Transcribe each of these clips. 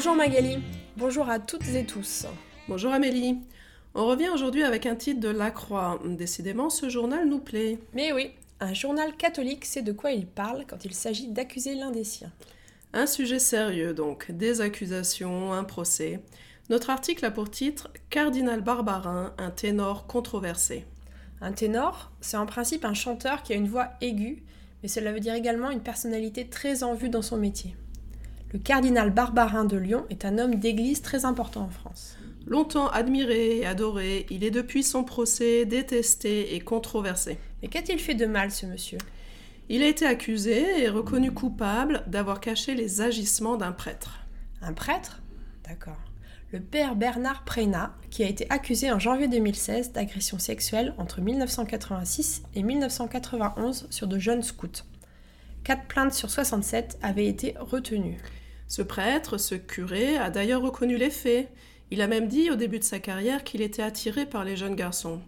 Bonjour Magali, bonjour à toutes et tous. Bonjour Amélie. On revient aujourd'hui avec un titre de La Croix. Décidément, ce journal nous plaît. Mais oui, un journal catholique sait de quoi il parle quand il s'agit d'accuser l'un des siens. Un sujet sérieux donc, des accusations, un procès. Notre article a pour titre Cardinal Barbarin, un ténor controversé. Un ténor, c'est en principe un chanteur qui a une voix aiguë, mais cela veut dire également une personnalité très en vue dans son métier. Le cardinal Barbarin de Lyon est un homme d'église très important en France. Longtemps admiré et adoré, il est depuis son procès détesté et controversé. Mais qu'a-t-il fait de mal, ce monsieur? Il a été accusé et reconnu coupable d'avoir caché les agissements d'un prêtre. Un prêtre? D'accord. Le père Bernard Prénat, qui a été accusé en janvier 2016 d'agression sexuelle entre 1986 et 1991 sur de jeunes scouts. Quatre plaintes sur 67 avaient été retenues. Ce prêtre, ce curé, a d'ailleurs reconnu les faits. Il a même dit au début de sa carrière qu'il était attiré par les jeunes garçons.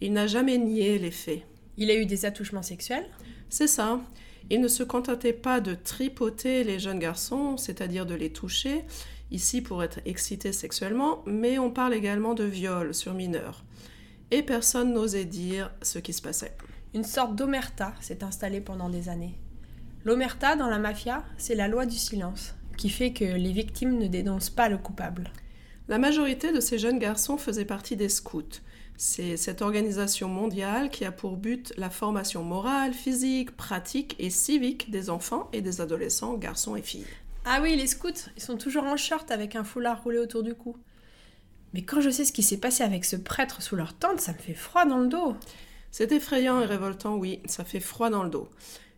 Il n'a jamais nié les faits. Il a eu des attouchements sexuels? C'est ça. Il ne se contentait pas de tripoter les jeunes garçons, c'est-à-dire de les toucher, ici pour être excité sexuellement, mais on parle également de viol sur mineurs. Et personne n'osait dire ce qui se passait. Une sorte d'omerta s'est installée pendant des années. L'omerta dans la mafia, c'est la loi du silence, qui fait que les victimes ne dénoncent pas le coupable. La majorité de ces jeunes garçons faisaient partie des scouts. C'est cette organisation mondiale qui a pour but la formation morale, physique, pratique et civique des enfants et des adolescents, garçons et filles. Ah oui, les scouts, ils sont toujours en short avec un foulard roulé autour du cou. Mais quand je sais ce qui s'est passé avec ce prêtre sous leur tente, ça me fait froid dans le dos. C'est effrayant et révoltant, oui, ça fait froid dans le dos.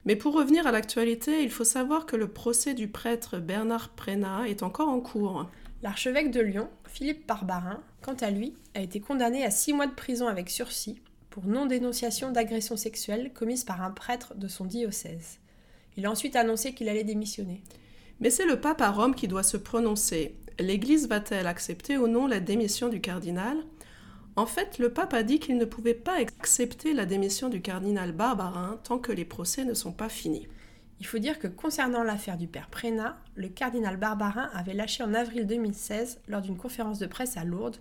Mais pour revenir à l'actualité, il faut savoir que le procès du prêtre Bernard Prénat est encore en cours. L'archevêque de Lyon, Philippe Barbarin, quant à lui, a été condamné à six mois de prison avec sursis pour non-dénonciation d'agression sexuelle commise par un prêtre de son diocèse. Il a ensuite annoncé qu'il allait démissionner. Mais c'est le pape à Rome qui doit se prononcer. L'Église va-t-elle accepter ou non la démission du cardinal? En fait, le pape a dit qu'il ne pouvait pas accepter la démission du cardinal Barbarin tant que les procès ne sont pas finis. Il faut dire que concernant l'affaire du père Prénat, le cardinal Barbarin avait lâché en avril 2016, lors d'une conférence de presse à Lourdes,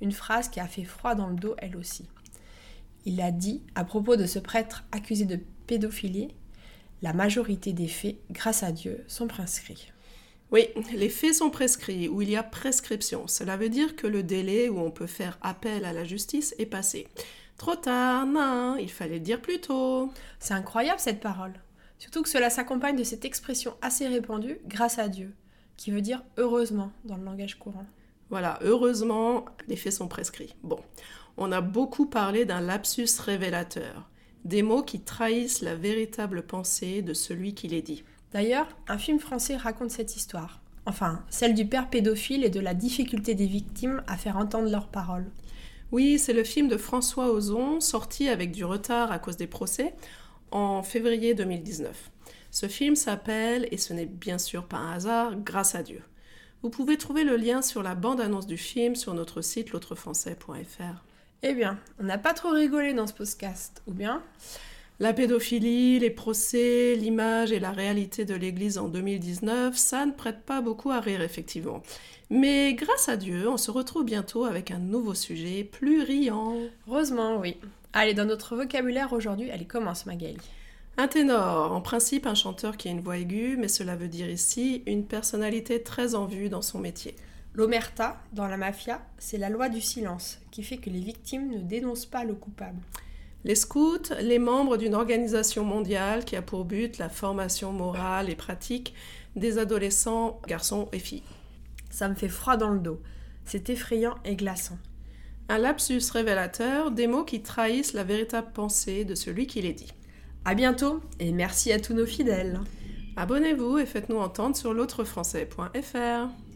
une phrase qui a fait froid dans le dos elle aussi. Il a dit, à propos de ce prêtre accusé de pédophilie, La majorité des faits, grâce à Dieu, sont prescrits. Oui, les faits sont prescrits, ou il y a prescription. Cela veut dire que le délai où on peut faire appel à la justice est passé. Trop tard, non, il fallait le dire plus tôt. C'est incroyable cette parole. Surtout que cela s'accompagne de cette expression assez répandue, grâce à Dieu, qui veut dire heureusement dans le langage courant. Voilà, heureusement, les faits sont prescrits. Bon, on a beaucoup parlé d'un lapsus révélateur, des mots qui trahissent la véritable pensée de celui qui les dit. D'ailleurs, un film français raconte cette histoire. Enfin, celle du père pédophile et de la difficulté des victimes à faire entendre leurs paroles. Oui, c'est le film de François Ozon, sorti avec du retard à cause des procès, en février 2019. Ce film s'appelle, et ce n'est bien sûr pas un hasard, Grâce à Dieu. Vous pouvez trouver le lien sur la bande-annonce du film sur notre site l'autrefrançais.fr. Eh bien, on n'a pas trop rigolé dans ce podcast, ou bien? La pédophilie, les procès, l'image et la réalité de l'Église en 2019, ça ne prête pas beaucoup à rire effectivement. Mais grâce à Dieu, on se retrouve bientôt avec un nouveau sujet plus riant. Heureusement, oui. Allez, dans notre vocabulaire aujourd'hui, allez, commence Magali. Un ténor, en principe un chanteur qui a une voix aiguë, mais cela veut dire ici une personnalité très en vue dans son métier. L'omerta, dans la mafia, c'est la loi du silence, qui fait que les victimes ne dénoncent pas le coupable. Les scouts, les membres d'une organisation mondiale qui a pour but la formation morale et pratique des adolescents, garçons et filles. Ça me fait froid dans le dos. C'est effrayant et glaçant. Un lapsus révélateur, des mots qui trahissent la véritable pensée de celui qui les dit. À bientôt et merci à tous nos fidèles. Abonnez-vous et faites-nous entendre sur l'autrefrançais.fr.